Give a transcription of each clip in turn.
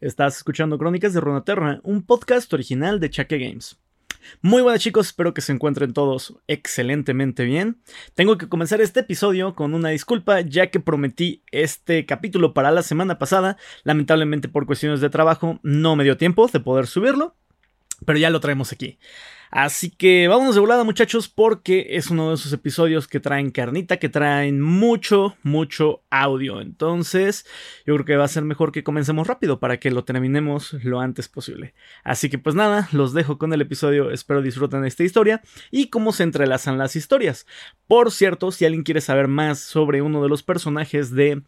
Estás escuchando Crónicas de Runaterra, un podcast original de Chaque Games. Muy buenas chicos, espero que se encuentren todos excelentemente bien. Tengo que comenzar este episodio con una disculpa ya que prometí este capítulo para la semana pasada. Lamentablemente por cuestiones de trabajo no me dio tiempo de poder subirlo, pero ya lo traemos aquí. Así que vámonos de volada muchachos porque es uno de esos episodios que traen carnita, que traen mucho, mucho audio. Entonces yo creo que va a ser mejor que comencemos rápido para que lo terminemos lo antes posible. Así que pues nada, los dejo con el episodio, espero disfruten esta historia y cómo se entrelazan las historias. Por cierto, si alguien quiere saber más sobre uno de los personajes de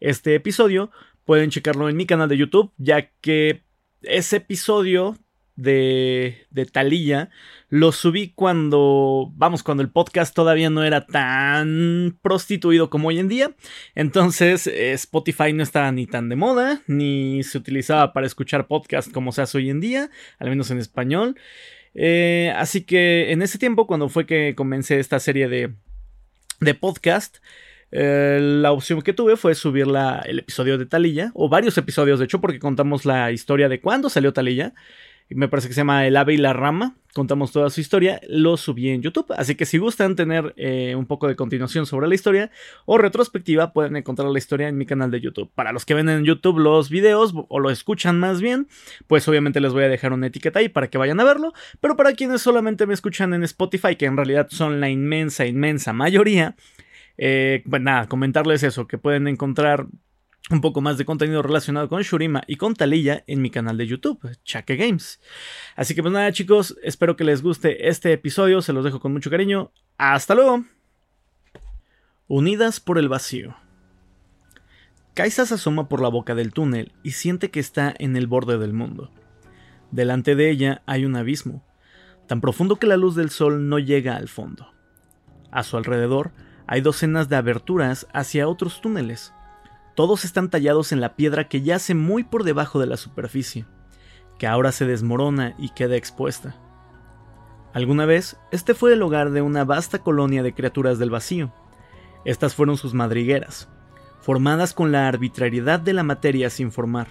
este episodio, pueden checarlo en mi canal de YouTube, ya que ese episodio de, de Talía lo subí cuando, vamos, cuando el podcast todavía no era tan prostituido como hoy en día. Entonces Spotify no estaba ni tan de moda, ni se utilizaba para escuchar podcast como se hace hoy en día, al menos en español. Eh, así que en ese tiempo, cuando fue que comencé esta serie de, de podcast, eh, la opción que tuve fue subir el episodio de Talilla, o varios episodios, de hecho, porque contamos la historia de cuándo salió Talilla me parece que se llama El ave y la rama, contamos toda su historia, lo subí en YouTube, así que si gustan tener eh, un poco de continuación sobre la historia o retrospectiva, pueden encontrar la historia en mi canal de YouTube. Para los que ven en YouTube los videos o lo escuchan más bien, pues obviamente les voy a dejar una etiqueta ahí para que vayan a verlo, pero para quienes solamente me escuchan en Spotify, que en realidad son la inmensa, inmensa mayoría, eh, pues nada, comentarles eso, que pueden encontrar un poco más de contenido relacionado con Shurima y con Talilla en mi canal de YouTube, Chaque Games. Así que pues nada chicos, espero que les guste este episodio, se los dejo con mucho cariño. Hasta luego. Unidas por el vacío. Kaisa se asoma por la boca del túnel y siente que está en el borde del mundo. Delante de ella hay un abismo, tan profundo que la luz del sol no llega al fondo. A su alrededor hay docenas de aberturas hacia otros túneles, todos están tallados en la piedra que yace muy por debajo de la superficie, que ahora se desmorona y queda expuesta. Alguna vez, este fue el hogar de una vasta colonia de criaturas del vacío. Estas fueron sus madrigueras, formadas con la arbitrariedad de la materia sin formar.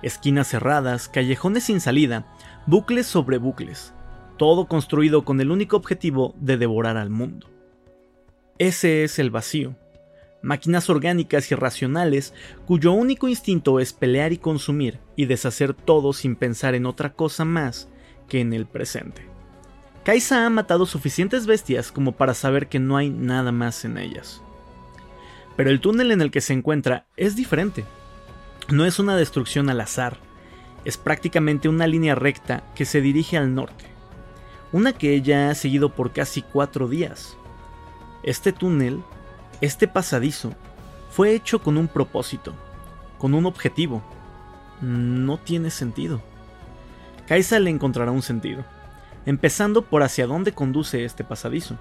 Esquinas cerradas, callejones sin salida, bucles sobre bucles, todo construido con el único objetivo de devorar al mundo. Ese es el vacío, máquinas orgánicas y racionales cuyo único instinto es pelear y consumir y deshacer todo sin pensar en otra cosa más que en el presente. Kaisa ha matado suficientes bestias como para saber que no hay nada más en ellas. Pero el túnel en el que se encuentra es diferente. No es una destrucción al azar, es prácticamente una línea recta que se dirige al norte, una que ella ha seguido por casi cuatro días. Este túnel este pasadizo fue hecho con un propósito, con un objetivo. No tiene sentido. Kaisa le encontrará un sentido, empezando por hacia dónde conduce este pasadizo.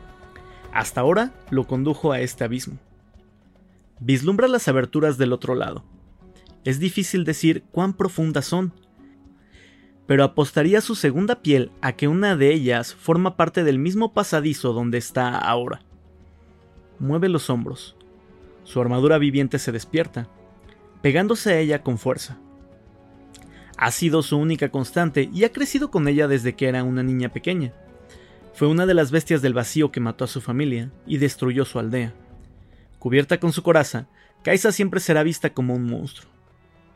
Hasta ahora lo condujo a este abismo. Vislumbra las aberturas del otro lado. Es difícil decir cuán profundas son, pero apostaría su segunda piel a que una de ellas forma parte del mismo pasadizo donde está ahora mueve los hombros. Su armadura viviente se despierta, pegándose a ella con fuerza. Ha sido su única constante y ha crecido con ella desde que era una niña pequeña. Fue una de las bestias del vacío que mató a su familia y destruyó su aldea. Cubierta con su coraza, Kaisa siempre será vista como un monstruo.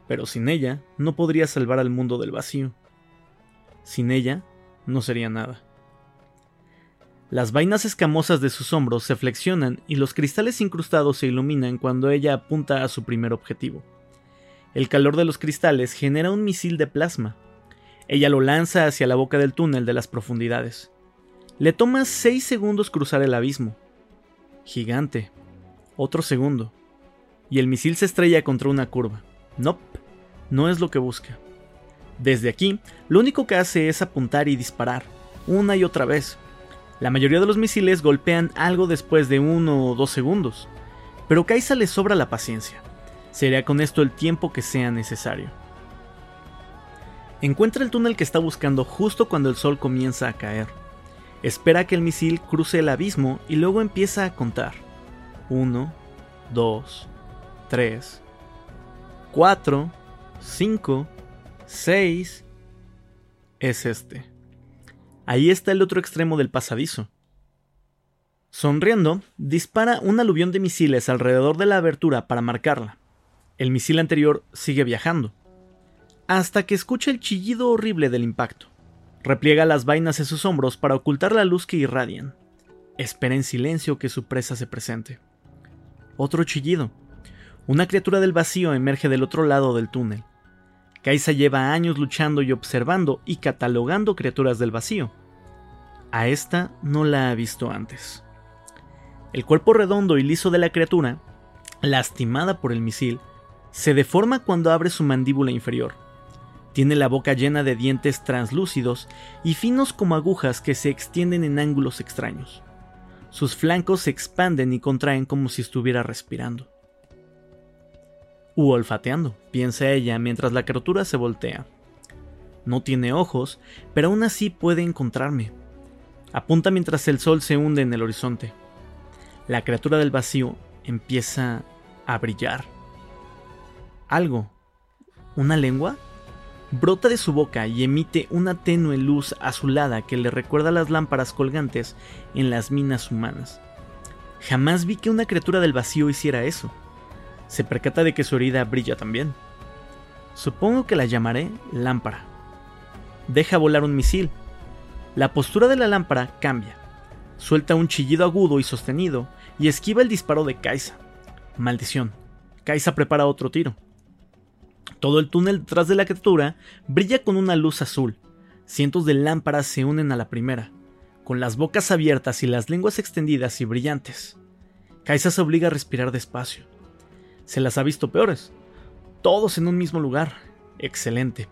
Pero sin ella no podría salvar al mundo del vacío. Sin ella no sería nada. Las vainas escamosas de sus hombros se flexionan y los cristales incrustados se iluminan cuando ella apunta a su primer objetivo. El calor de los cristales genera un misil de plasma. Ella lo lanza hacia la boca del túnel de las profundidades. Le toma 6 segundos cruzar el abismo. Gigante. Otro segundo. Y el misil se estrella contra una curva. Nope, no es lo que busca. Desde aquí, lo único que hace es apuntar y disparar, una y otra vez, la mayoría de los misiles golpean algo después de uno o dos segundos, pero Kaisa le sobra la paciencia. Sería con esto el tiempo que sea necesario. Encuentra el túnel que está buscando justo cuando el sol comienza a caer. Espera que el misil cruce el abismo y luego empieza a contar. 1, 2, 3, 4, 5, 6 es este. Ahí está el otro extremo del pasadizo. Sonriendo, dispara un aluvión de misiles alrededor de la abertura para marcarla. El misil anterior sigue viajando, hasta que escucha el chillido horrible del impacto. Repliega las vainas en sus hombros para ocultar la luz que irradian. Espera en silencio que su presa se presente. Otro chillido. Una criatura del vacío emerge del otro lado del túnel. Kaisa lleva años luchando y observando y catalogando criaturas del vacío. A esta no la ha visto antes. El cuerpo redondo y liso de la criatura, lastimada por el misil, se deforma cuando abre su mandíbula inferior. Tiene la boca llena de dientes translúcidos y finos como agujas que se extienden en ángulos extraños. Sus flancos se expanden y contraen como si estuviera respirando. U olfateando, piensa ella mientras la criatura se voltea. No tiene ojos, pero aún así puede encontrarme. Apunta mientras el sol se hunde en el horizonte. La criatura del vacío empieza a brillar. Algo, una lengua, brota de su boca y emite una tenue luz azulada que le recuerda las lámparas colgantes en las minas humanas. Jamás vi que una criatura del vacío hiciera eso se percata de que su herida brilla también. Supongo que la llamaré lámpara. Deja volar un misil. La postura de la lámpara cambia. Suelta un chillido agudo y sostenido y esquiva el disparo de Kaisa. Maldición. Kaisa prepara otro tiro. Todo el túnel detrás de la criatura brilla con una luz azul. Cientos de lámparas se unen a la primera, con las bocas abiertas y las lenguas extendidas y brillantes. Kaisa se obliga a respirar despacio se las ha visto peores. Todos en un mismo lugar. Excelente.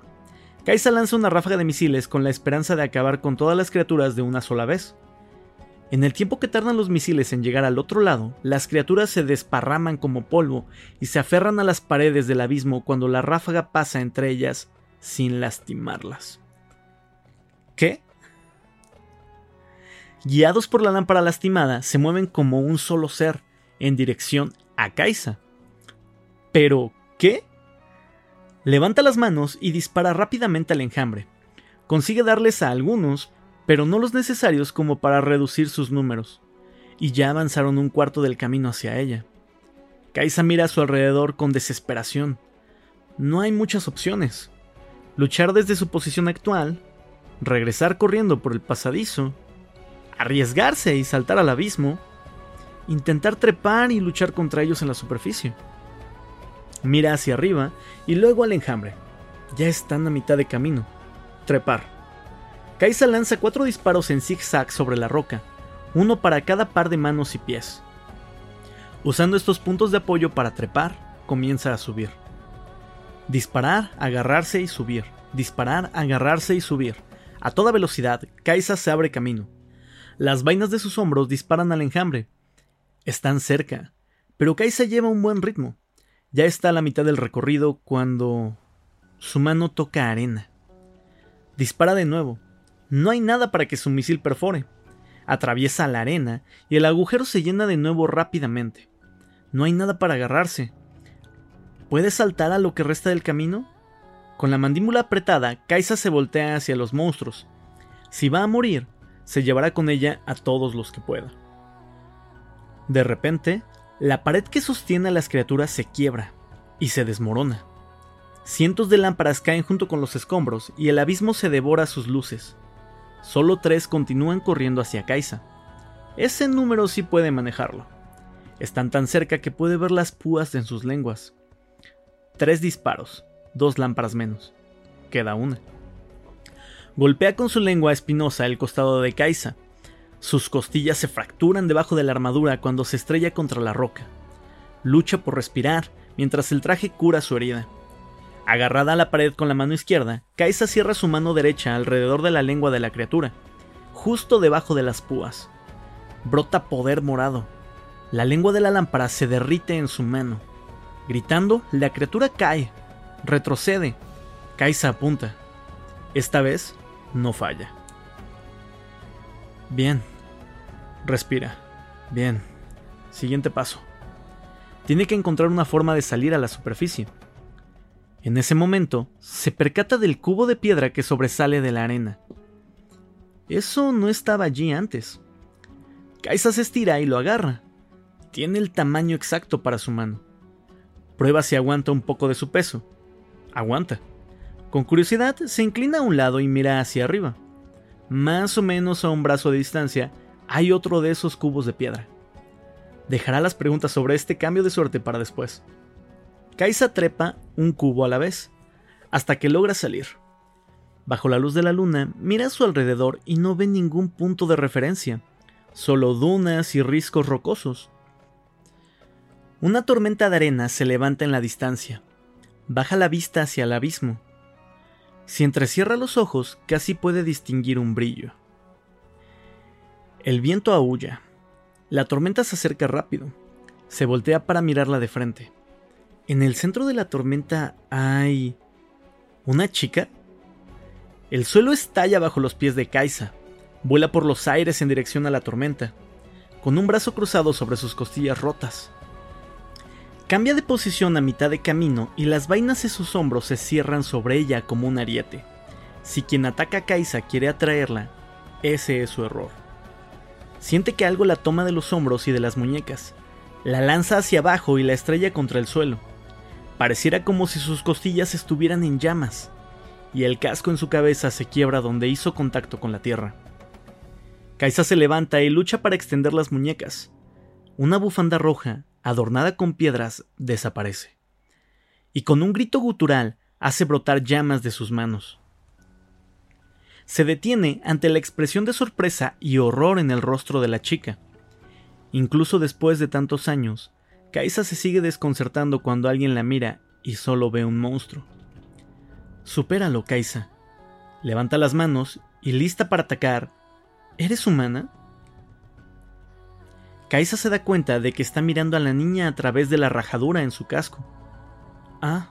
Kaisa lanza una ráfaga de misiles con la esperanza de acabar con todas las criaturas de una sola vez. En el tiempo que tardan los misiles en llegar al otro lado, las criaturas se desparraman como polvo y se aferran a las paredes del abismo cuando la ráfaga pasa entre ellas sin lastimarlas. ¿Qué? Guiados por la lámpara lastimada, se mueven como un solo ser, en dirección a Kaisa. Pero, ¿qué? Levanta las manos y dispara rápidamente al enjambre. Consigue darles a algunos, pero no los necesarios como para reducir sus números. Y ya avanzaron un cuarto del camino hacia ella. Kaisa mira a su alrededor con desesperación. No hay muchas opciones. Luchar desde su posición actual, regresar corriendo por el pasadizo, arriesgarse y saltar al abismo, intentar trepar y luchar contra ellos en la superficie. Mira hacia arriba y luego al enjambre. Ya están a mitad de camino. Trepar. Kaisa lanza cuatro disparos en zigzag sobre la roca, uno para cada par de manos y pies. Usando estos puntos de apoyo para trepar, comienza a subir. Disparar, agarrarse y subir. Disparar, agarrarse y subir. A toda velocidad, Kaisa se abre camino. Las vainas de sus hombros disparan al enjambre. Están cerca, pero Kaisa lleva un buen ritmo. Ya está a la mitad del recorrido cuando su mano toca arena. Dispara de nuevo. No hay nada para que su misil perfore. Atraviesa la arena y el agujero se llena de nuevo rápidamente. No hay nada para agarrarse. ¿Puede saltar a lo que resta del camino? Con la mandíbula apretada, Kaisa se voltea hacia los monstruos. Si va a morir, se llevará con ella a todos los que pueda. De repente, la pared que sostiene a las criaturas se quiebra y se desmorona. Cientos de lámparas caen junto con los escombros y el abismo se devora sus luces. Solo tres continúan corriendo hacia Kaisa. Ese número sí puede manejarlo. Están tan cerca que puede ver las púas en sus lenguas. Tres disparos, dos lámparas menos. Queda una. Golpea con su lengua espinosa el costado de Kaisa, sus costillas se fracturan debajo de la armadura cuando se estrella contra la roca. Lucha por respirar mientras el traje cura su herida. Agarrada a la pared con la mano izquierda, Kaisa cierra su mano derecha alrededor de la lengua de la criatura, justo debajo de las púas. Brota poder morado. La lengua de la lámpara se derrite en su mano. Gritando, la criatura cae, retrocede. Kaisa apunta. Esta vez no falla. Bien, Respira. Bien. Siguiente paso. Tiene que encontrar una forma de salir a la superficie. En ese momento, se percata del cubo de piedra que sobresale de la arena. Eso no estaba allí antes. Kaisa se estira y lo agarra. Tiene el tamaño exacto para su mano. Prueba si aguanta un poco de su peso. Aguanta. Con curiosidad, se inclina a un lado y mira hacia arriba. Más o menos a un brazo de distancia hay otro de esos cubos de piedra. Dejará las preguntas sobre este cambio de suerte para después. Kaisa trepa un cubo a la vez, hasta que logra salir. Bajo la luz de la luna, mira a su alrededor y no ve ningún punto de referencia, solo dunas y riscos rocosos. Una tormenta de arena se levanta en la distancia. Baja la vista hacia el abismo. Si entrecierra los ojos, casi puede distinguir un brillo. El viento aúlla. La tormenta se acerca rápido. Se voltea para mirarla de frente. En el centro de la tormenta hay... ¿Una chica? El suelo estalla bajo los pies de Kaisa. Vuela por los aires en dirección a la tormenta, con un brazo cruzado sobre sus costillas rotas. Cambia de posición a mitad de camino y las vainas de sus hombros se cierran sobre ella como un ariete. Si quien ataca a Kaisa quiere atraerla, ese es su error. Siente que algo la toma de los hombros y de las muñecas, la lanza hacia abajo y la estrella contra el suelo. Pareciera como si sus costillas estuvieran en llamas, y el casco en su cabeza se quiebra donde hizo contacto con la tierra. Kaisa se levanta y lucha para extender las muñecas. Una bufanda roja adornada con piedras, desaparece. Y con un grito gutural hace brotar llamas de sus manos. Se detiene ante la expresión de sorpresa y horror en el rostro de la chica. Incluso después de tantos años, Kaisa se sigue desconcertando cuando alguien la mira y solo ve un monstruo. Supéralo, Kaisa. Levanta las manos y lista para atacar. ¿Eres humana? Kaisa se da cuenta de que está mirando a la niña a través de la rajadura en su casco. Ah.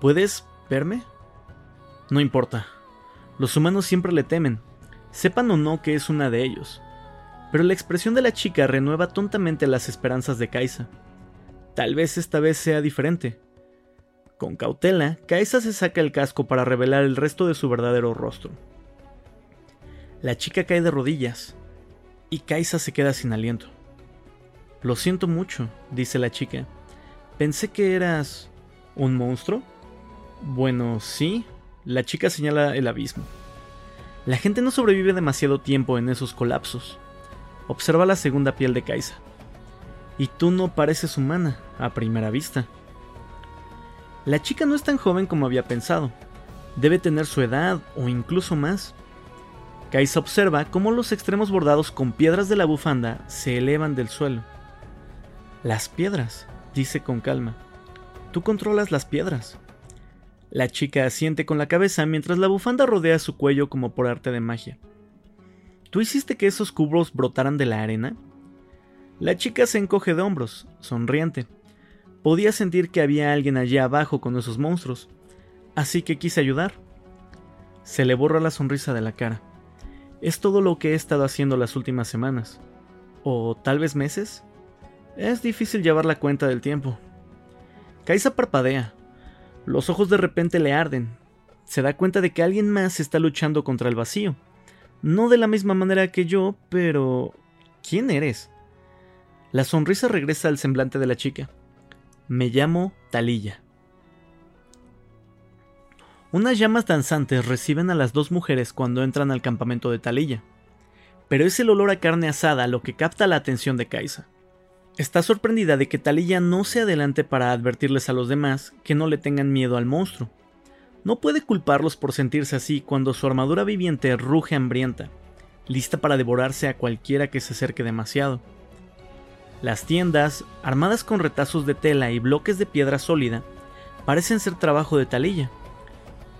¿Puedes verme? No importa. Los humanos siempre le temen, sepan o no que es una de ellos. Pero la expresión de la chica renueva tontamente las esperanzas de Kaisa. Tal vez esta vez sea diferente. Con cautela, Kaisa se saca el casco para revelar el resto de su verdadero rostro. La chica cae de rodillas, y Kaisa se queda sin aliento. Lo siento mucho, dice la chica. Pensé que eras... ¿Un monstruo? Bueno, sí. La chica señala el abismo. La gente no sobrevive demasiado tiempo en esos colapsos. Observa la segunda piel de Kaisa. Y tú no pareces humana, a primera vista. La chica no es tan joven como había pensado. Debe tener su edad o incluso más. Kaisa observa cómo los extremos bordados con piedras de la bufanda se elevan del suelo. Las piedras, dice con calma. Tú controlas las piedras. La chica asiente con la cabeza mientras la bufanda rodea su cuello como por arte de magia. ¿Tú hiciste que esos cubos brotaran de la arena? La chica se encoge de hombros, sonriente. Podía sentir que había alguien allá abajo con esos monstruos, así que quise ayudar. Se le borra la sonrisa de la cara. Es todo lo que he estado haciendo las últimas semanas. O tal vez meses. Es difícil llevar la cuenta del tiempo. Kaisa parpadea. Los ojos de repente le arden. Se da cuenta de que alguien más está luchando contra el vacío. No de la misma manera que yo, pero... ¿Quién eres? La sonrisa regresa al semblante de la chica. Me llamo Talilla. Unas llamas danzantes reciben a las dos mujeres cuando entran al campamento de Talilla. Pero es el olor a carne asada lo que capta la atención de Kaisa. Está sorprendida de que Talilla no se adelante para advertirles a los demás que no le tengan miedo al monstruo. No puede culparlos por sentirse así cuando su armadura viviente ruge hambrienta, lista para devorarse a cualquiera que se acerque demasiado. Las tiendas, armadas con retazos de tela y bloques de piedra sólida, parecen ser trabajo de Talilla,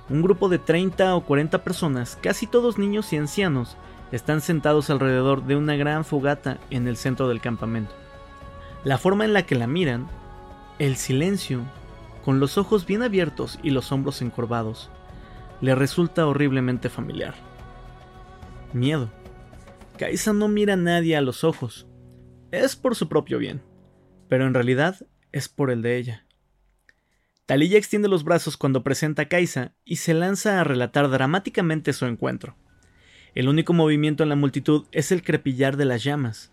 un grupo de 30 o 40 personas, casi todos niños y ancianos, están sentados alrededor de una gran fogata en el centro del campamento. La forma en la que la miran, el silencio, con los ojos bien abiertos y los hombros encorvados, le resulta horriblemente familiar. Miedo. Kaisa no mira a nadie a los ojos. Es por su propio bien, pero en realidad es por el de ella. Talilla extiende los brazos cuando presenta a Kaisa y se lanza a relatar dramáticamente su encuentro. El único movimiento en la multitud es el crepillar de las llamas.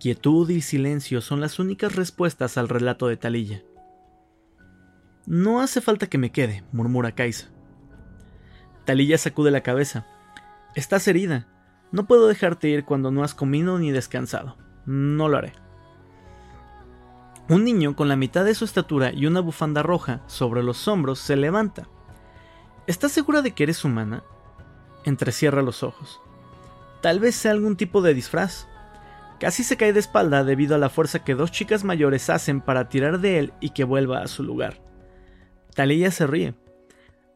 Quietud y silencio son las únicas respuestas al relato de Talilla. No hace falta que me quede, murmura Kaisa. Talilla sacude la cabeza. Estás herida. No puedo dejarte ir cuando no has comido ni descansado. No lo haré. Un niño con la mitad de su estatura y una bufanda roja sobre los hombros se levanta. ¿Estás segura de que eres humana? Entrecierra los ojos. Tal vez sea algún tipo de disfraz. Casi se cae de espalda debido a la fuerza que dos chicas mayores hacen para tirar de él y que vuelva a su lugar. Talia se ríe.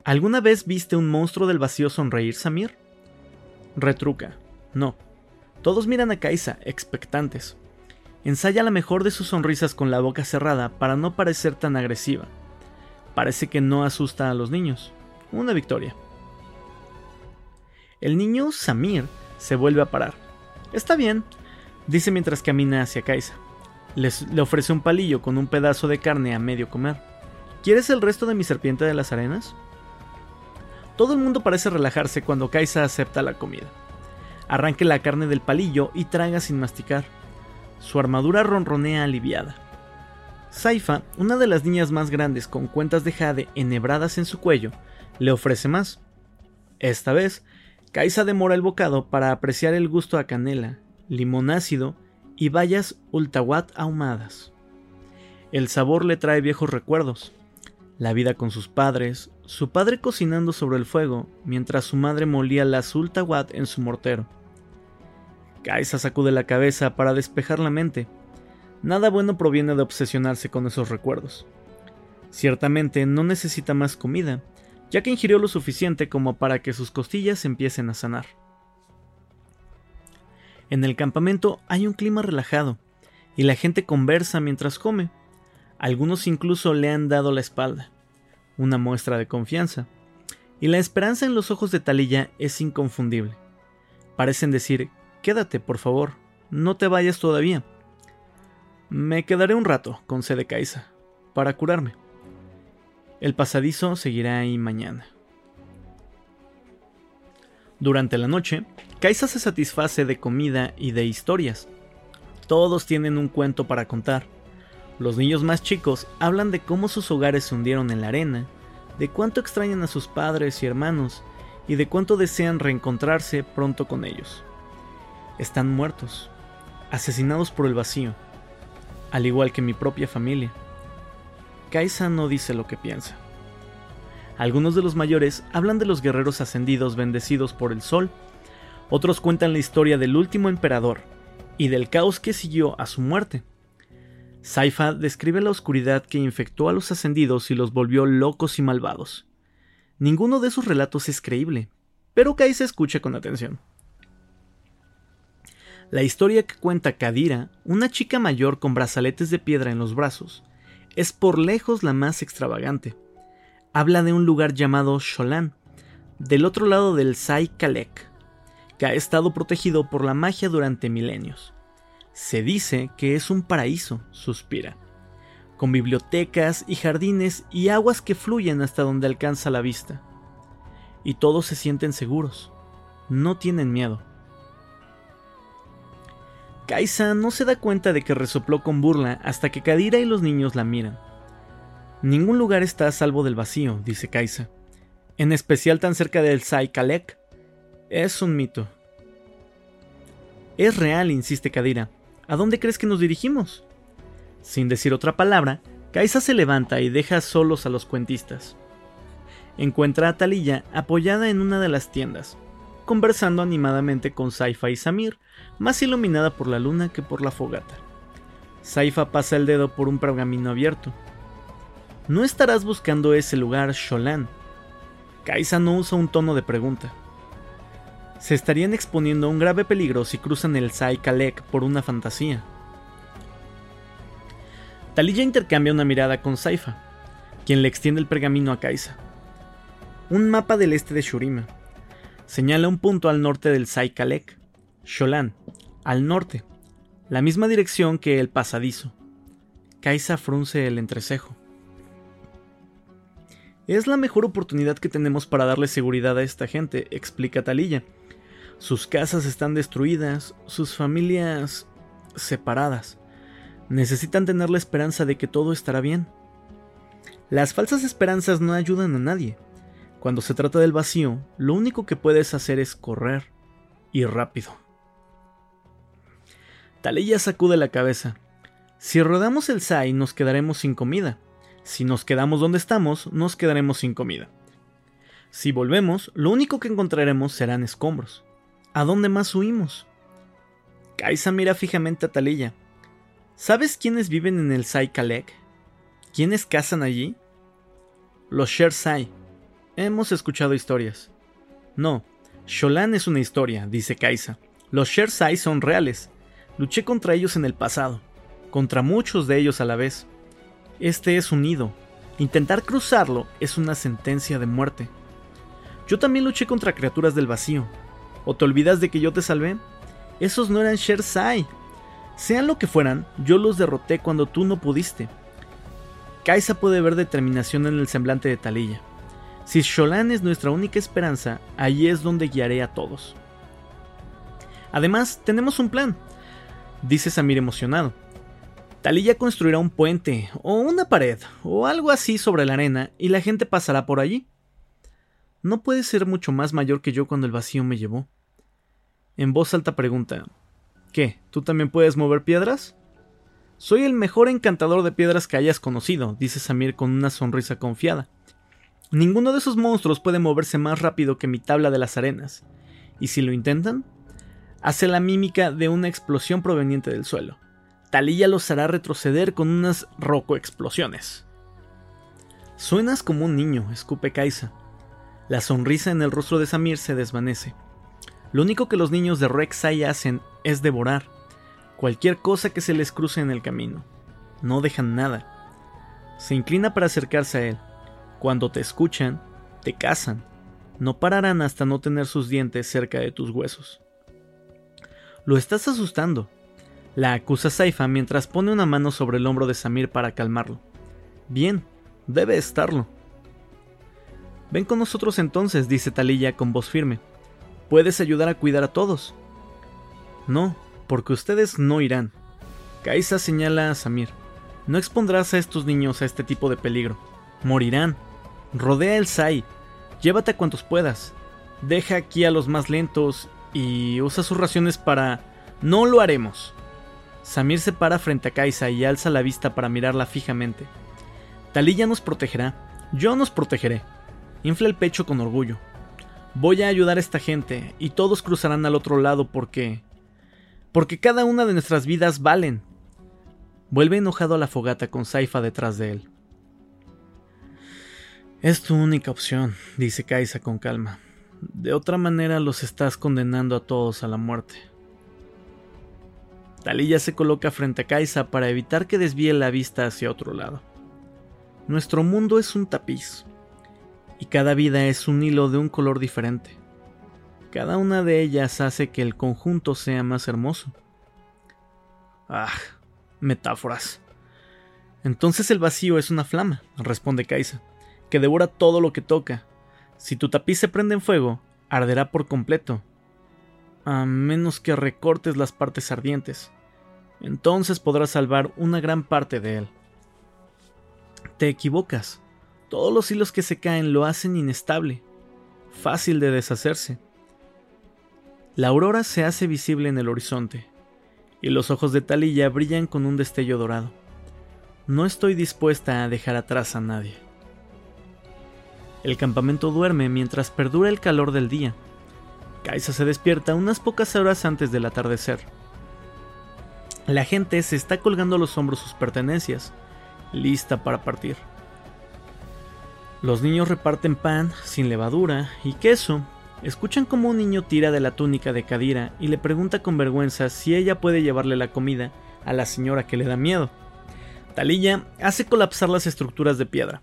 ¿Alguna vez viste un monstruo del vacío sonreír, Samir? Retruca. No. Todos miran a Kaisa, expectantes. Ensaya la mejor de sus sonrisas con la boca cerrada para no parecer tan agresiva. Parece que no asusta a los niños. Una victoria. El niño Samir se vuelve a parar. Está bien, dice mientras camina hacia Kaisa. le ofrece un palillo con un pedazo de carne a medio comer. ¿Quieres el resto de mi serpiente de las arenas? Todo el mundo parece relajarse cuando Kaisa acepta la comida. Arranque la carne del palillo y traga sin masticar. Su armadura ronronea aliviada. Saifa, una de las niñas más grandes con cuentas de jade enhebradas en su cuello, le ofrece más. Esta vez, Kaisa demora el bocado para apreciar el gusto a canela, limón ácido y bayas ultawat ahumadas. El sabor le trae viejos recuerdos. La vida con sus padres, su padre cocinando sobre el fuego mientras su madre molía las ultawat en su mortero Kaisa sacude la cabeza para despejar la mente. Nada bueno proviene de obsesionarse con esos recuerdos. Ciertamente no necesita más comida, ya que ingirió lo suficiente como para que sus costillas empiecen a sanar. En el campamento hay un clima relajado, y la gente conversa mientras come. Algunos incluso le han dado la espalda, una muestra de confianza, y la esperanza en los ojos de Talilla es inconfundible. Parecen decir Quédate, por favor. No te vayas todavía. Me quedaré un rato, concede Kaisa, para curarme. El pasadizo seguirá ahí mañana. Durante la noche, Kaisa se satisface de comida y de historias. Todos tienen un cuento para contar. Los niños más chicos hablan de cómo sus hogares se hundieron en la arena, de cuánto extrañan a sus padres y hermanos, y de cuánto desean reencontrarse pronto con ellos están muertos, asesinados por el vacío, al igual que mi propia familia. Kaisa no dice lo que piensa. Algunos de los mayores hablan de los guerreros ascendidos bendecidos por el sol, otros cuentan la historia del último emperador y del caos que siguió a su muerte. Saifa describe la oscuridad que infectó a los ascendidos y los volvió locos y malvados. Ninguno de sus relatos es creíble, pero Kaisa escucha con atención. La historia que cuenta Kadira, una chica mayor con brazaletes de piedra en los brazos, es por lejos la más extravagante. Habla de un lugar llamado Sholan, del otro lado del Sai Kalek, que ha estado protegido por la magia durante milenios. Se dice que es un paraíso, suspira, con bibliotecas y jardines y aguas que fluyen hasta donde alcanza la vista. Y todos se sienten seguros, no tienen miedo. Kaisa no se da cuenta de que resopló con burla hasta que Kadira y los niños la miran. Ningún lugar está a salvo del vacío, dice Kaisa. En especial tan cerca del Sai Kalek. Es un mito. Es real, insiste Kadira. ¿A dónde crees que nos dirigimos? Sin decir otra palabra, Kaisa se levanta y deja solos a los cuentistas. Encuentra a Talilla apoyada en una de las tiendas, conversando animadamente con Saifa y Samir, más iluminada por la luna que por la fogata. Saifa pasa el dedo por un pergamino abierto. ¿No estarás buscando ese lugar, Sholan? Kaisa no usa un tono de pregunta. Se estarían exponiendo a un grave peligro si cruzan el Sai Kalek por una fantasía. Talilla intercambia una mirada con Saifa, quien le extiende el pergamino a Kaisa. Un mapa del este de Shurima. Señala un punto al norte del Saikalek, Sholan, al norte, la misma dirección que el pasadizo. Kaisa frunce el entrecejo. Es la mejor oportunidad que tenemos para darle seguridad a esta gente, explica Talilla. Sus casas están destruidas, sus familias separadas. Necesitan tener la esperanza de que todo estará bien. Las falsas esperanzas no ayudan a nadie. Cuando se trata del vacío, lo único que puedes hacer es correr, y rápido. Talilla sacude la cabeza. Si rodamos el SAI nos quedaremos sin comida. Si nos quedamos donde estamos, nos quedaremos sin comida. Si volvemos, lo único que encontraremos serán escombros. ¿A dónde más huimos? Kaisa mira fijamente a Talilla. ¿Sabes quiénes viven en el Sai Kalek? ¿Quiénes cazan allí? Los Sher Sai. Hemos escuchado historias. No, Sholan es una historia, dice Kaisa. Los Sher Sai son reales. Luché contra ellos en el pasado, contra muchos de ellos a la vez. Este es un nido. Intentar cruzarlo es una sentencia de muerte. Yo también luché contra criaturas del vacío. ¿O te olvidas de que yo te salvé? Esos no eran Shersai. Sean lo que fueran, yo los derroté cuando tú no pudiste. Kaisa puede ver determinación en el semblante de Talilla. Si Sholan es nuestra única esperanza, allí es donde guiaré a todos. Además, tenemos un plan, dice Samir emocionado. Talilla construirá un puente, o una pared, o algo así sobre la arena, y la gente pasará por allí. No puede ser mucho más mayor que yo cuando el vacío me llevó. En voz alta pregunta ¿Qué? ¿Tú también puedes mover piedras? Soy el mejor encantador de piedras que hayas conocido, dice Samir con una sonrisa confiada. Ninguno de esos monstruos puede moverse más rápido que mi tabla de las arenas, y si lo intentan, hace la mímica de una explosión proveniente del suelo. Talilla los hará retroceder con unas rocoexplosiones. Suenas como un niño, escupe Kaisa. La sonrisa en el rostro de Samir se desvanece. Lo único que los niños de Rek'Sai hacen es devorar cualquier cosa que se les cruce en el camino. No dejan nada. Se inclina para acercarse a él. Cuando te escuchan, te cazan. No pararán hasta no tener sus dientes cerca de tus huesos. Lo estás asustando, la acusa Saifa mientras pone una mano sobre el hombro de Samir para calmarlo. Bien, debe estarlo. Ven con nosotros entonces, dice Talilla con voz firme. Puedes ayudar a cuidar a todos. No, porque ustedes no irán. Kaisa señala a Samir. No expondrás a estos niños a este tipo de peligro. Morirán. Rodea el Sai. Llévate a cuantos puedas. Deja aquí a los más lentos y usa sus raciones para... No lo haremos. Samir se para frente a Kaisa y alza la vista para mirarla fijamente. Talilla nos protegerá. Yo nos protegeré. Infla el pecho con orgullo. Voy a ayudar a esta gente y todos cruzarán al otro lado porque... Porque cada una de nuestras vidas valen. Vuelve enojado a la fogata con Saifa detrás de él. Es tu única opción, dice Kaisa con calma. De otra manera los estás condenando a todos a la muerte. Talilla se coloca frente a Kaisa para evitar que desvíe la vista hacia otro lado. Nuestro mundo es un tapiz, y cada vida es un hilo de un color diferente. Cada una de ellas hace que el conjunto sea más hermoso. Ah, metáforas. Entonces el vacío es una flama, responde Kaisa, que devora todo lo que toca. Si tu tapiz se prende en fuego, arderá por completo, a menos que recortes las partes ardientes. Entonces podrás salvar una gran parte de él. Te equivocas. Todos los hilos que se caen lo hacen inestable, fácil de deshacerse. La aurora se hace visible en el horizonte, y los ojos de Talilla brillan con un destello dorado. No estoy dispuesta a dejar atrás a nadie. El campamento duerme mientras perdura el calor del día. Kaisa se despierta unas pocas horas antes del atardecer. La gente se está colgando a los hombros sus pertenencias, lista para partir. Los niños reparten pan sin levadura y queso. Escuchan como un niño tira de la túnica de Kadira y le pregunta con vergüenza si ella puede llevarle la comida a la señora que le da miedo. Talilla hace colapsar las estructuras de piedra,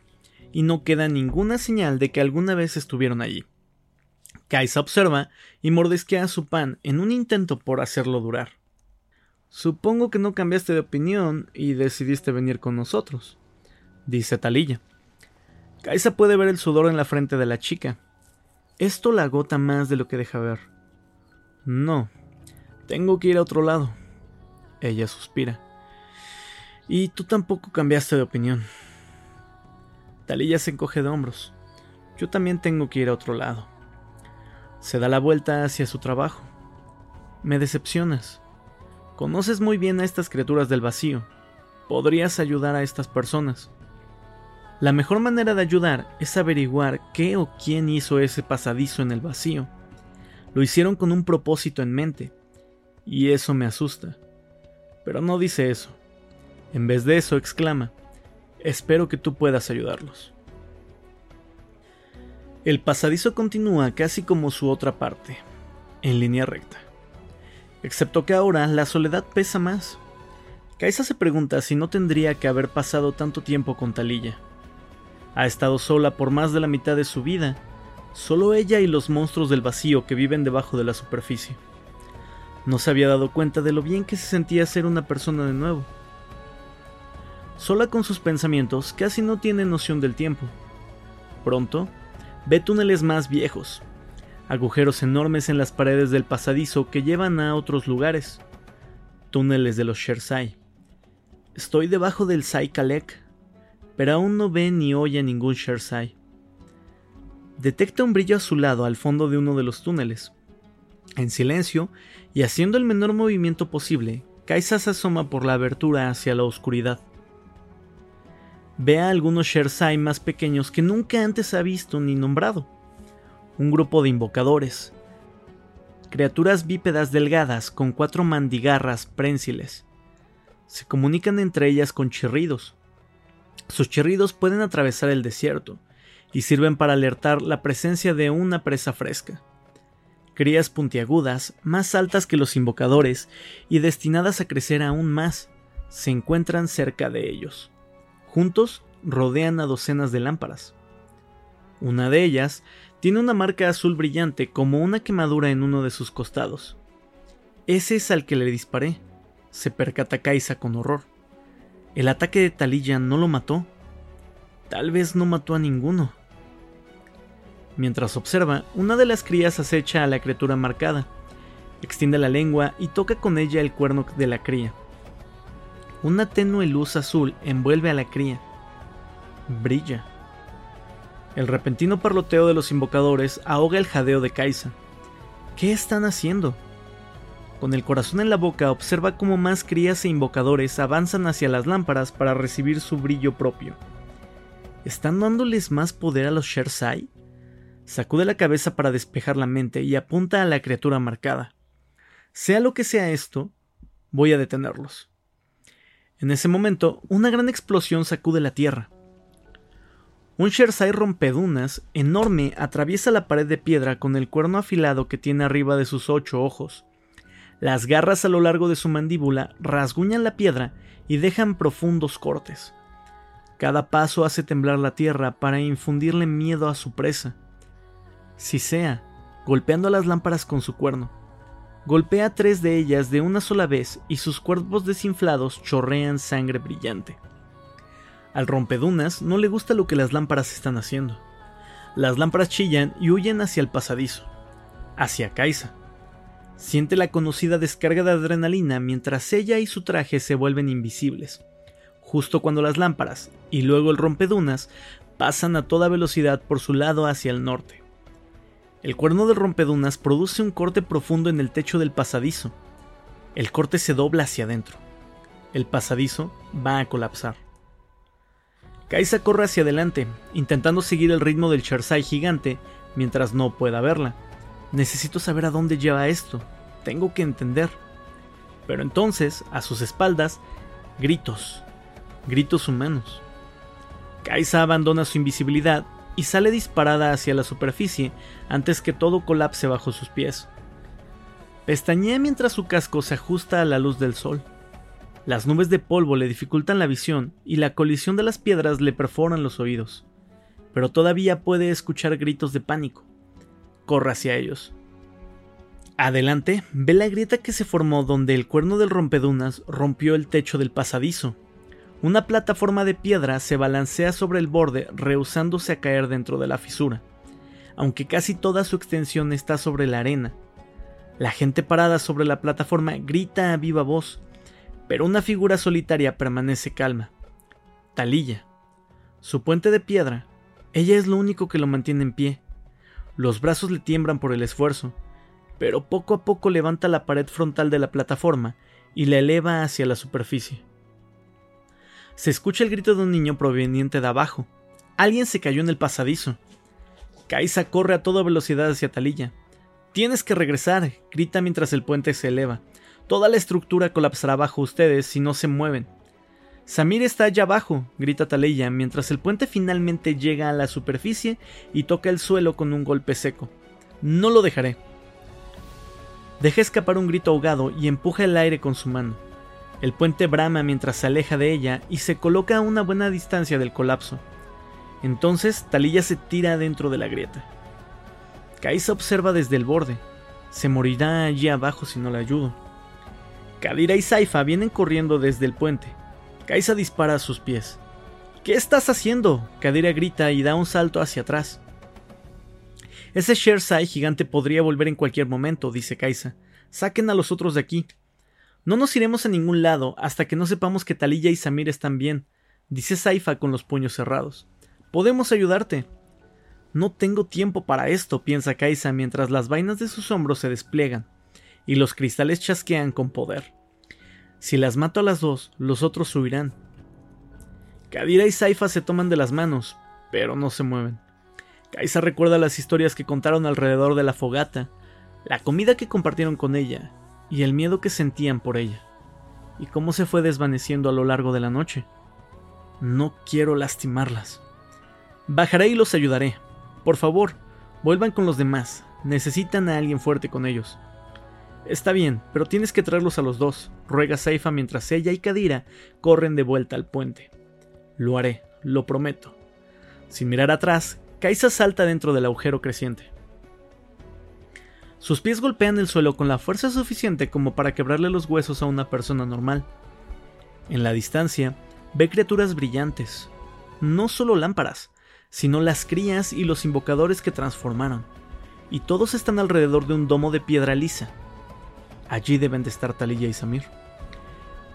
y no queda ninguna señal de que alguna vez estuvieron allí. Kaisa observa y mordisquea su pan en un intento por hacerlo durar. Supongo que no cambiaste de opinión y decidiste venir con nosotros, dice Talilla. Kaisa puede ver el sudor en la frente de la chica. Esto la agota más de lo que deja ver. No, tengo que ir a otro lado. Ella suspira. Y tú tampoco cambiaste de opinión. Talilla se encoge de hombros. Yo también tengo que ir a otro lado. Se da la vuelta hacia su trabajo. Me decepcionas. Conoces muy bien a estas criaturas del vacío. Podrías ayudar a estas personas. La mejor manera de ayudar es averiguar qué o quién hizo ese pasadizo en el vacío. Lo hicieron con un propósito en mente. Y eso me asusta. Pero no dice eso. En vez de eso exclama, espero que tú puedas ayudarlos. El pasadizo continúa casi como su otra parte, en línea recta. Excepto que ahora la soledad pesa más. Kaisa se pregunta si no tendría que haber pasado tanto tiempo con Talilla. Ha estado sola por más de la mitad de su vida, solo ella y los monstruos del vacío que viven debajo de la superficie. No se había dado cuenta de lo bien que se sentía ser una persona de nuevo. Sola con sus pensamientos, casi no tiene noción del tiempo. Pronto, ve túneles más viejos, agujeros enormes en las paredes del pasadizo que llevan a otros lugares, túneles de los Shersai. Estoy debajo del Sai Kalek, pero aún no ve ni oye ningún Shersai. Detecta un brillo azulado al fondo de uno de los túneles. En silencio y haciendo el menor movimiento posible, Kaisa se asoma por la abertura hacia la oscuridad. Ve a algunos Shersai más pequeños que nunca antes ha visto ni nombrado un grupo de invocadores, criaturas bípedas delgadas con cuatro mandigarras prensiles. Se comunican entre ellas con chirridos. Sus chirridos pueden atravesar el desierto y sirven para alertar la presencia de una presa fresca. Crías puntiagudas, más altas que los invocadores y destinadas a crecer aún más, se encuentran cerca de ellos. Juntos rodean a docenas de lámparas. Una de ellas tiene una marca azul brillante como una quemadura en uno de sus costados. Ese es al que le disparé, se percata Kaisa con horror. El ataque de Talilla no lo mató. Tal vez no mató a ninguno. Mientras observa, una de las crías acecha a la criatura marcada. Extiende la lengua y toca con ella el cuerno de la cría. Una tenue luz azul envuelve a la cría. Brilla. El repentino parloteo de los invocadores ahoga el jadeo de Kaisa. ¿Qué están haciendo? Con el corazón en la boca observa cómo más crías e invocadores avanzan hacia las lámparas para recibir su brillo propio. ¿Están dándoles más poder a los Shersai? Sacude la cabeza para despejar la mente y apunta a la criatura marcada. Sea lo que sea esto, voy a detenerlos. En ese momento, una gran explosión sacude la tierra. Un Shersai rompedunas enorme atraviesa la pared de piedra con el cuerno afilado que tiene arriba de sus ocho ojos. Las garras a lo largo de su mandíbula rasguñan la piedra y dejan profundos cortes. Cada paso hace temblar la tierra para infundirle miedo a su presa. Si sea, golpeando las lámparas con su cuerno. Golpea tres de ellas de una sola vez y sus cuerpos desinflados chorrean sangre brillante. Al rompedunas no le gusta lo que las lámparas están haciendo. Las lámparas chillan y huyen hacia el pasadizo, hacia Kaisa. Siente la conocida descarga de adrenalina mientras ella y su traje se vuelven invisibles, justo cuando las lámparas y luego el rompedunas pasan a toda velocidad por su lado hacia el norte. El cuerno del rompedunas produce un corte profundo en el techo del pasadizo. El corte se dobla hacia adentro. El pasadizo va a colapsar. Kaisa corre hacia adelante, intentando seguir el ritmo del Chersai gigante mientras no pueda verla. Necesito saber a dónde lleva esto. Tengo que entender. Pero entonces, a sus espaldas, gritos. Gritos humanos. Kaisa abandona su invisibilidad y sale disparada hacia la superficie antes que todo colapse bajo sus pies. Pestañea mientras su casco se ajusta a la luz del sol. Las nubes de polvo le dificultan la visión y la colisión de las piedras le perforan los oídos, pero todavía puede escuchar gritos de pánico. Corre hacia ellos. Adelante, ve la grieta que se formó donde el cuerno del rompedunas rompió el techo del pasadizo. Una plataforma de piedra se balancea sobre el borde, rehusándose a caer dentro de la fisura, aunque casi toda su extensión está sobre la arena. La gente parada sobre la plataforma grita a viva voz, pero una figura solitaria permanece calma. Talilla. Su puente de piedra. Ella es lo único que lo mantiene en pie. Los brazos le tiemblan por el esfuerzo, pero poco a poco levanta la pared frontal de la plataforma y la eleva hacia la superficie. Se escucha el grito de un niño proveniente de abajo. Alguien se cayó en el pasadizo. Kaisa corre a toda velocidad hacia Talilla. Tienes que regresar, grita mientras el puente se eleva. Toda la estructura colapsará bajo ustedes si no se mueven. Samir está allá abajo, grita Talilla, mientras el puente finalmente llega a la superficie y toca el suelo con un golpe seco. No lo dejaré. Deja escapar un grito ahogado y empuja el aire con su mano. El puente brama mientras se aleja de ella y se coloca a una buena distancia del colapso. Entonces Talilla se tira dentro de la grieta. Kaisa observa desde el borde. Se morirá allí abajo si no la ayudo. Kadira y Saifa vienen corriendo desde el puente. Kaisa dispara a sus pies. ¿Qué estás haciendo? Kadira grita y da un salto hacia atrás. Ese Shersai gigante podría volver en cualquier momento, dice Kaisa. Saquen a los otros de aquí. No nos iremos a ningún lado hasta que no sepamos que Talilla y Samir están bien, dice Saifa con los puños cerrados. Podemos ayudarte. No tengo tiempo para esto, piensa Kaisa mientras las vainas de sus hombros se despliegan y los cristales chasquean con poder. Si las mato a las dos, los otros huirán. Kadira y Saifa se toman de las manos, pero no se mueven. Kaisa recuerda las historias que contaron alrededor de la fogata, la comida que compartieron con ella y el miedo que sentían por ella, y cómo se fue desvaneciendo a lo largo de la noche. No quiero lastimarlas. Bajaré y los ayudaré. Por favor, vuelvan con los demás. Necesitan a alguien fuerte con ellos. Está bien, pero tienes que traerlos a los dos, ruega Saifa mientras ella y Kadira corren de vuelta al puente. Lo haré, lo prometo. Sin mirar atrás, Kaisa salta dentro del agujero creciente. Sus pies golpean el suelo con la fuerza suficiente como para quebrarle los huesos a una persona normal. En la distancia, ve criaturas brillantes, no solo lámparas, sino las crías y los invocadores que transformaron, y todos están alrededor de un domo de piedra lisa. Allí deben de estar Talilla y Samir.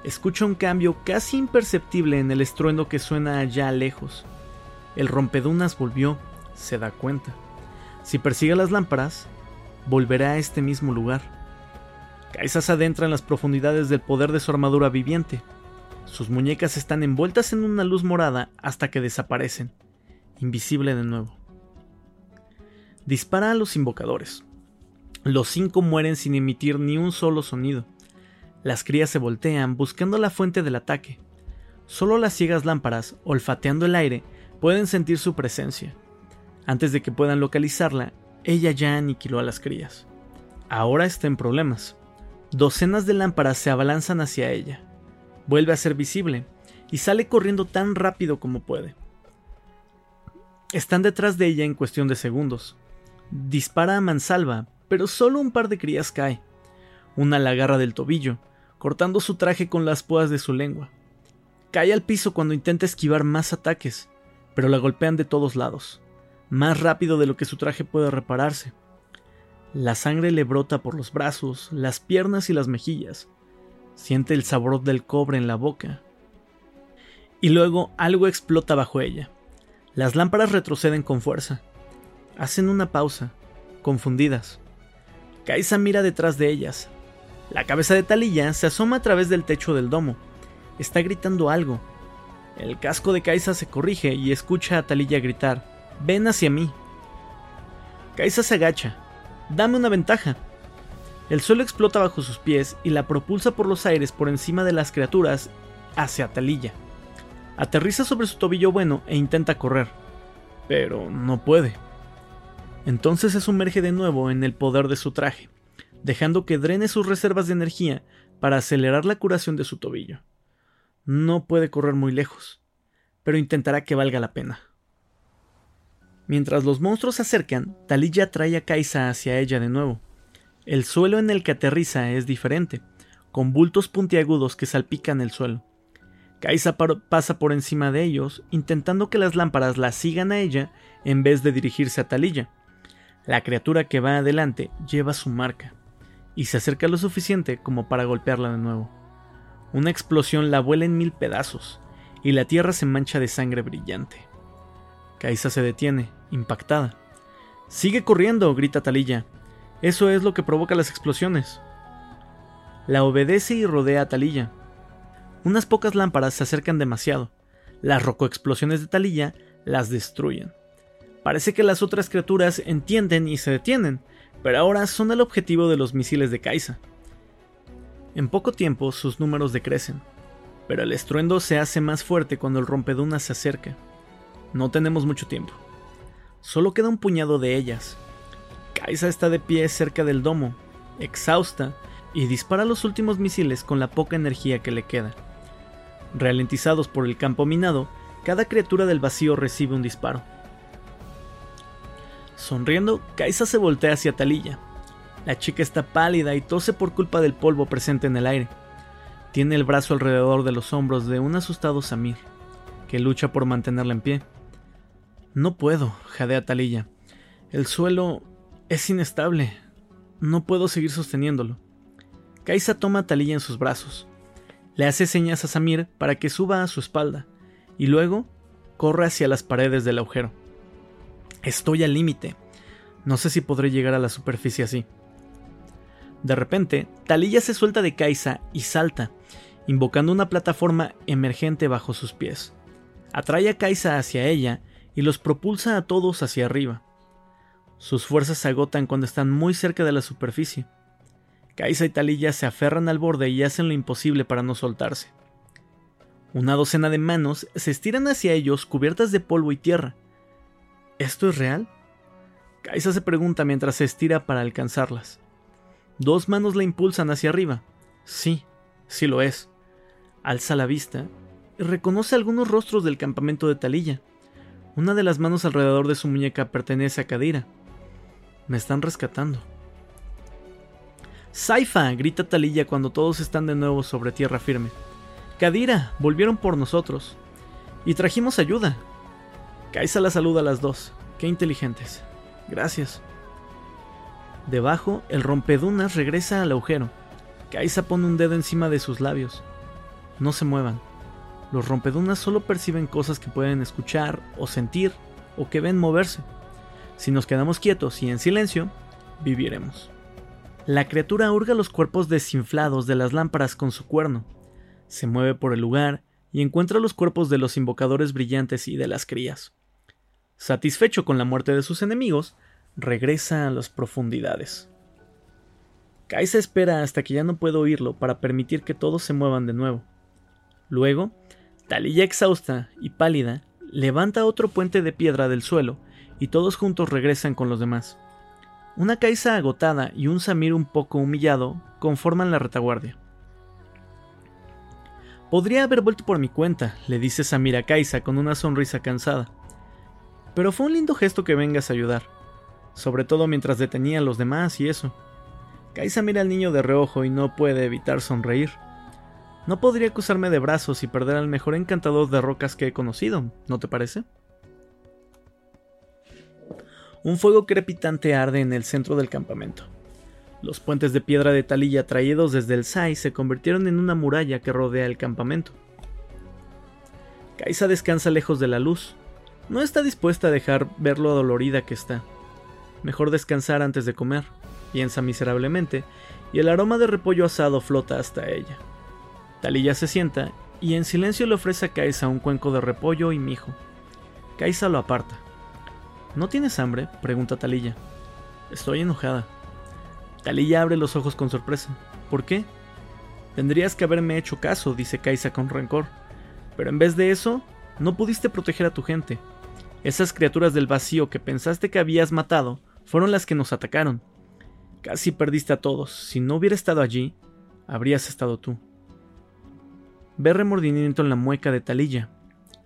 Escucha un cambio casi imperceptible en el estruendo que suena allá lejos. El rompedunas volvió, se da cuenta. Si persigue las lámparas, volverá a este mismo lugar. Kaisa se adentra en las profundidades del poder de su armadura viviente. Sus muñecas están envueltas en una luz morada hasta que desaparecen, invisible de nuevo. Dispara a los invocadores. Los cinco mueren sin emitir ni un solo sonido. Las crías se voltean buscando la fuente del ataque. Solo las ciegas lámparas, olfateando el aire, pueden sentir su presencia. Antes de que puedan localizarla, ella ya aniquiló a las crías. Ahora está en problemas. Docenas de lámparas se abalanzan hacia ella. Vuelve a ser visible y sale corriendo tan rápido como puede. Están detrás de ella en cuestión de segundos. Dispara a mansalva, pero solo un par de crías cae. Una la agarra del tobillo, cortando su traje con las púas de su lengua. Cae al piso cuando intenta esquivar más ataques, pero la golpean de todos lados más rápido de lo que su traje puede repararse. La sangre le brota por los brazos, las piernas y las mejillas. Siente el sabor del cobre en la boca. Y luego algo explota bajo ella. Las lámparas retroceden con fuerza. Hacen una pausa, confundidas. Kaisa mira detrás de ellas. La cabeza de Talilla se asoma a través del techo del domo. Está gritando algo. El casco de Kaisa se corrige y escucha a Talilla gritar. Ven hacia mí. Kaisa se agacha. Dame una ventaja. El suelo explota bajo sus pies y la propulsa por los aires por encima de las criaturas hacia Talilla. Aterriza sobre su tobillo bueno e intenta correr, pero no puede. Entonces se sumerge de nuevo en el poder de su traje, dejando que drene sus reservas de energía para acelerar la curación de su tobillo. No puede correr muy lejos, pero intentará que valga la pena. Mientras los monstruos se acercan, Talilla trae a Kaisa hacia ella de nuevo. El suelo en el que aterriza es diferente, con bultos puntiagudos que salpican el suelo. Kaisa pasa por encima de ellos, intentando que las lámparas la sigan a ella en vez de dirigirse a Talilla. La criatura que va adelante lleva su marca y se acerca lo suficiente como para golpearla de nuevo. Una explosión la vuela en mil pedazos y la tierra se mancha de sangre brillante. Kaisa se detiene, impactada. Sigue corriendo, grita Talilla. Eso es lo que provoca las explosiones. La obedece y rodea a Talilla. Unas pocas lámparas se acercan demasiado. Las rocoexplosiones de Talilla las destruyen. Parece que las otras criaturas entienden y se detienen, pero ahora son el objetivo de los misiles de Kaisa. En poco tiempo sus números decrecen, pero el estruendo se hace más fuerte cuando el rompedunas se acerca. No tenemos mucho tiempo. Solo queda un puñado de ellas. Kaisa está de pie cerca del domo, exhausta, y dispara los últimos misiles con la poca energía que le queda. Ralentizados por el campo minado, cada criatura del vacío recibe un disparo. Sonriendo, Kaisa se voltea hacia Talilla. La chica está pálida y tose por culpa del polvo presente en el aire. Tiene el brazo alrededor de los hombros de un asustado Samir, que lucha por mantenerla en pie. No puedo, jadea Talilla. El suelo es inestable. No puedo seguir sosteniéndolo. Kaisa toma a Talilla en sus brazos. Le hace señas a Samir para que suba a su espalda y luego corre hacia las paredes del agujero. Estoy al límite. No sé si podré llegar a la superficie así. De repente, Talilla se suelta de Kaisa y salta, invocando una plataforma emergente bajo sus pies. Atrae a Kaisa hacia ella y los propulsa a todos hacia arriba. Sus fuerzas se agotan cuando están muy cerca de la superficie. Kaisa y Talilla se aferran al borde y hacen lo imposible para no soltarse. Una docena de manos se estiran hacia ellos cubiertas de polvo y tierra. ¿Esto es real? Kaisa se pregunta mientras se estira para alcanzarlas. Dos manos la impulsan hacia arriba. Sí, sí lo es. Alza la vista y reconoce algunos rostros del campamento de Talilla. Una de las manos alrededor de su muñeca pertenece a Kadira. Me están rescatando. Saifa, grita Talilla cuando todos están de nuevo sobre tierra firme. Kadira, volvieron por nosotros. Y trajimos ayuda. Kaisa la saluda a las dos. Qué inteligentes. Gracias. Debajo, el rompedunas regresa al agujero. Kaisa pone un dedo encima de sus labios. No se muevan. Los rompedunas solo perciben cosas que pueden escuchar o sentir o que ven moverse. Si nos quedamos quietos y en silencio, viviremos. La criatura hurga los cuerpos desinflados de las lámparas con su cuerno. Se mueve por el lugar y encuentra los cuerpos de los invocadores brillantes y de las crías. Satisfecho con la muerte de sus enemigos, regresa a las profundidades. Kaisa espera hasta que ya no puede oírlo para permitir que todos se muevan de nuevo. Luego, Talilla exhausta y pálida, levanta otro puente de piedra del suelo y todos juntos regresan con los demás. Una Kaisa agotada y un Samir un poco humillado conforman la retaguardia. Podría haber vuelto por mi cuenta, le dice Samir a Kaisa con una sonrisa cansada. Pero fue un lindo gesto que vengas a ayudar, sobre todo mientras detenía a los demás y eso. Kaisa mira al niño de reojo y no puede evitar sonreír. No podría acusarme de brazos y perder al mejor encantador de rocas que he conocido, ¿no te parece? Un fuego crepitante arde en el centro del campamento. Los puentes de piedra de talilla traídos desde el Sai se convirtieron en una muralla que rodea el campamento. Kaisa descansa lejos de la luz. No está dispuesta a dejar ver lo dolorida que está. Mejor descansar antes de comer, piensa miserablemente, y el aroma de repollo asado flota hasta ella. Talilla se sienta y en silencio le ofrece a Kaisa un cuenco de repollo y mijo. Kaisa lo aparta. ¿No tienes hambre? pregunta Talilla. Estoy enojada. Talilla abre los ojos con sorpresa. ¿Por qué? Tendrías que haberme hecho caso, dice Kaisa con rencor. Pero en vez de eso, no pudiste proteger a tu gente. Esas criaturas del vacío que pensaste que habías matado fueron las que nos atacaron. Casi perdiste a todos. Si no hubiera estado allí, habrías estado tú. Ve remordimiento en la mueca de Talilla,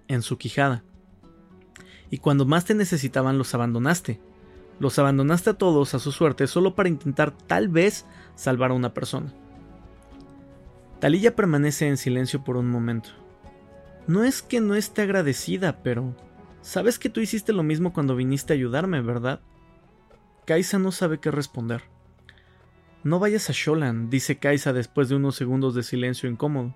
en su quijada. Y cuando más te necesitaban los abandonaste. Los abandonaste a todos a su suerte solo para intentar tal vez salvar a una persona. Talilla permanece en silencio por un momento. No es que no esté agradecida, pero... Sabes que tú hiciste lo mismo cuando viniste a ayudarme, ¿verdad? Kaisa no sabe qué responder. No vayas a Sholan, dice Kaisa después de unos segundos de silencio incómodo.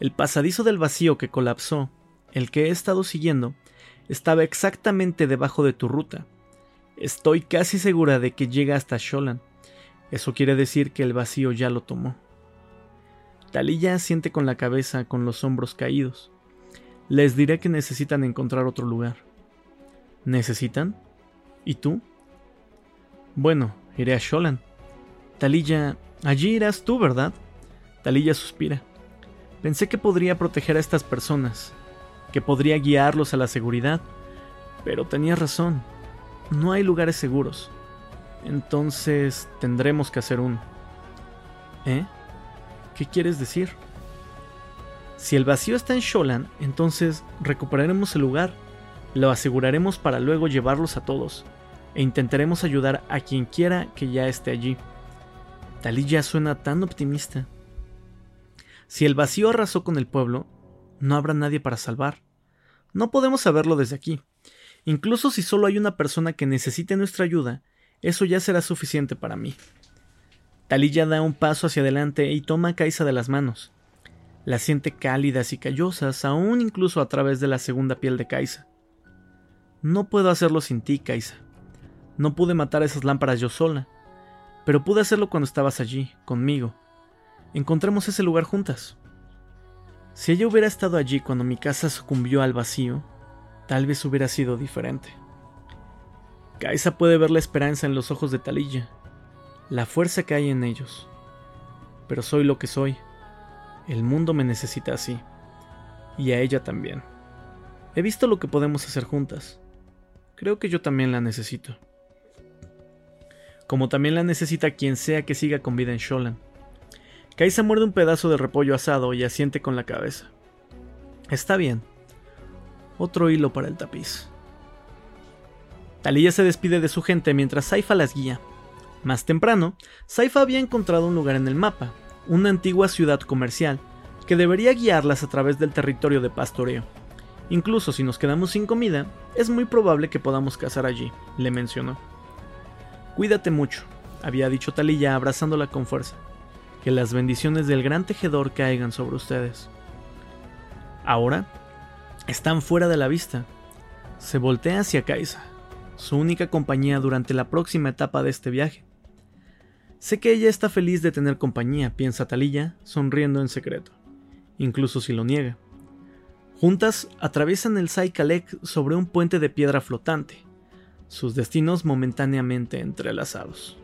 El pasadizo del vacío que colapsó, el que he estado siguiendo, estaba exactamente debajo de tu ruta. Estoy casi segura de que llega hasta Sholan. Eso quiere decir que el vacío ya lo tomó. Talilla asiente con la cabeza, con los hombros caídos. Les diré que necesitan encontrar otro lugar. ¿Necesitan? ¿Y tú? Bueno, iré a Sholan. Talilla, allí irás tú, ¿verdad? Talilla suspira. Pensé que podría proteger a estas personas, que podría guiarlos a la seguridad, pero tenía razón. No hay lugares seguros. Entonces tendremos que hacer uno. ¿Eh? ¿Qué quieres decir? Si el vacío está en Sholan, entonces recuperaremos el lugar, lo aseguraremos para luego llevarlos a todos, e intentaremos ayudar a quien quiera que ya esté allí. Talilla suena tan optimista. Si el vacío arrasó con el pueblo, no habrá nadie para salvar. No podemos saberlo desde aquí. Incluso si solo hay una persona que necesite nuestra ayuda, eso ya será suficiente para mí. Talilla da un paso hacia adelante y toma a Kaisa de las manos. La siente cálidas y callosas, aún incluso a través de la segunda piel de Kaisa. No puedo hacerlo sin ti, Kaisa. No pude matar esas lámparas yo sola, pero pude hacerlo cuando estabas allí, conmigo, encontremos ese lugar juntas. Si ella hubiera estado allí cuando mi casa sucumbió al vacío, tal vez hubiera sido diferente. Kaisa puede ver la esperanza en los ojos de Talilla, la fuerza que hay en ellos. Pero soy lo que soy. El mundo me necesita así. Y a ella también. He visto lo que podemos hacer juntas. Creo que yo también la necesito. Como también la necesita quien sea que siga con vida en Sholan. Kaisa muerde un pedazo de repollo asado y asiente con la cabeza. Está bien. Otro hilo para el tapiz. Talía se despide de su gente mientras Saifa las guía. Más temprano, Saifa había encontrado un lugar en el mapa, una antigua ciudad comercial, que debería guiarlas a través del territorio de pastoreo. Incluso si nos quedamos sin comida, es muy probable que podamos cazar allí, le mencionó. Cuídate mucho, había dicho Talilla abrazándola con fuerza que las bendiciones del gran tejedor caigan sobre ustedes. Ahora, están fuera de la vista. Se voltea hacia Kaisa, su única compañía durante la próxima etapa de este viaje. Sé que ella está feliz de tener compañía, piensa Talilla, sonriendo en secreto, incluso si lo niega. Juntas atraviesan el Saikalek sobre un puente de piedra flotante, sus destinos momentáneamente entrelazados.